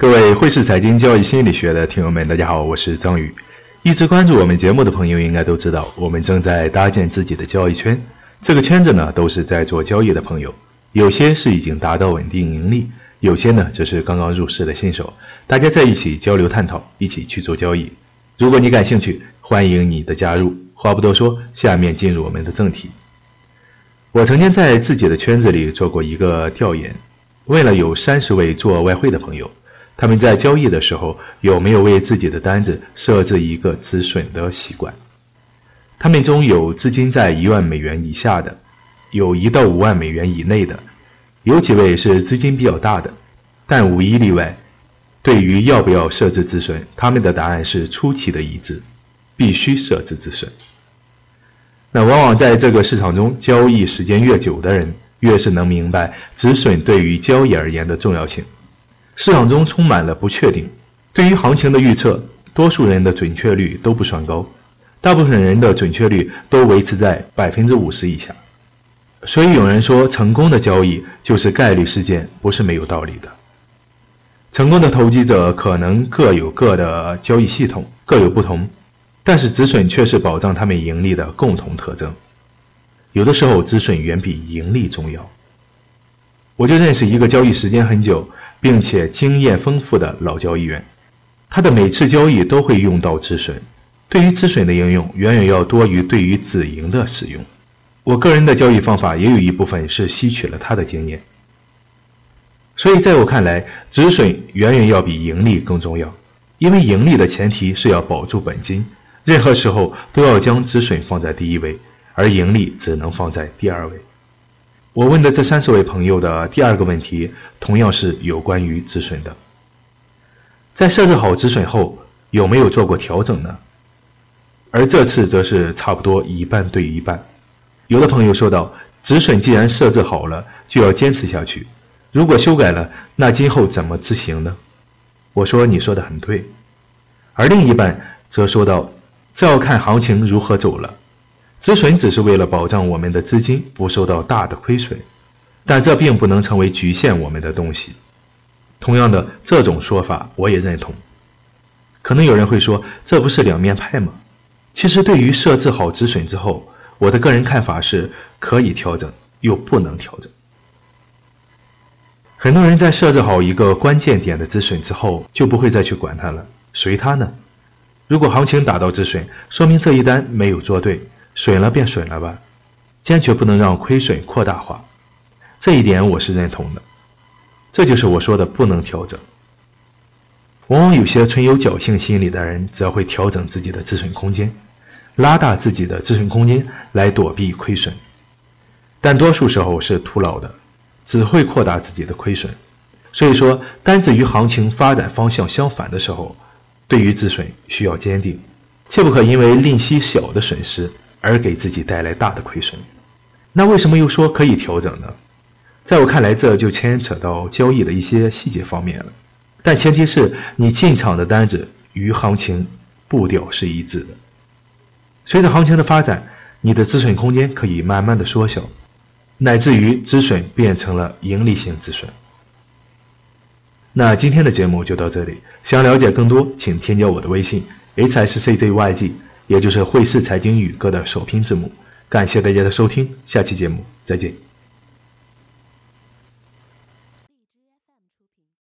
各位汇市财经交易心理学的听友们，大家好，我是张宇。一直关注我们节目的朋友应该都知道，我们正在搭建自己的交易圈。这个圈子呢，都是在做交易的朋友，有些是已经达到稳定盈利，有些呢则是刚刚入市的新手。大家在一起交流探讨，一起去做交易。如果你感兴趣，欢迎你的加入。话不多说，下面进入我们的正题。我曾经在自己的圈子里做过一个调研，问了有三十位做外汇的朋友。他们在交易的时候有没有为自己的单子设置一个止损的习惯？他们中有资金在一万美元以下的，有一到五万美元以内的，有几位是资金比较大的，但无一例外，对于要不要设置止损，他们的答案是出奇的一致，必须设置止损。那往往在这个市场中交易时间越久的人，越是能明白止损对于交易而言的重要性。市场中充满了不确定，对于行情的预测，多数人的准确率都不算高，大部分人的准确率都维持在百分之五十以下。所以有人说，成功的交易就是概率事件，不是没有道理的。成功的投机者可能各有各的交易系统，各有不同，但是止损却是保障他们盈利的共同特征。有的时候，止损远比盈利重要。我就认识一个交易时间很久，并且经验丰富的老交易员，他的每次交易都会用到止损，对于止损的应用远远要多于对于止盈的使用。我个人的交易方法也有一部分是吸取了他的经验，所以在我看来，止损远远要比盈利更重要，因为盈利的前提是要保住本金，任何时候都要将止损放在第一位，而盈利只能放在第二位。我问的这三十位朋友的第二个问题，同样是有关于止损的。在设置好止损后，有没有做过调整呢？而这次则是差不多一半对一半。有的朋友说道：“止损既然设置好了，就要坚持下去。如果修改了，那今后怎么执行呢？”我说：“你说的很对。”而另一半则说道：“这要看行情如何走了。”止损只是为了保障我们的资金不受到大的亏损，但这并不能成为局限我们的东西。同样的，这种说法我也认同。可能有人会说，这不是两面派吗？其实，对于设置好止损之后，我的个人看法是可以调整，又不能调整。很多人在设置好一个关键点的止损之后，就不会再去管它了，随它呢。如果行情达到止损，说明这一单没有做对。损了便损了吧，坚决不能让亏损扩大化，这一点我是认同的。这就是我说的不能调整。往往有些存有侥幸心理的人，则会调整自己的止损空间，拉大自己的止损空间来躲避亏损，但多数时候是徒劳的，只会扩大自己的亏损。所以说，单子与行情发展方向相反的时候，对于止损需要坚定，切不可因为吝惜小的损失。而给自己带来大的亏损，那为什么又说可以调整呢？在我看来，这就牵扯到交易的一些细节方面了。但前提是你进场的单子与行情步调是一致的。随着行情的发展，你的止损空间可以慢慢的缩小，乃至于止损变成了盈利性止损。那今天的节目就到这里，想了解更多，请添加我的微信 h s c z y g。也就是汇市财经宇哥的首拼字母，感谢大家的收听，下期节目再见。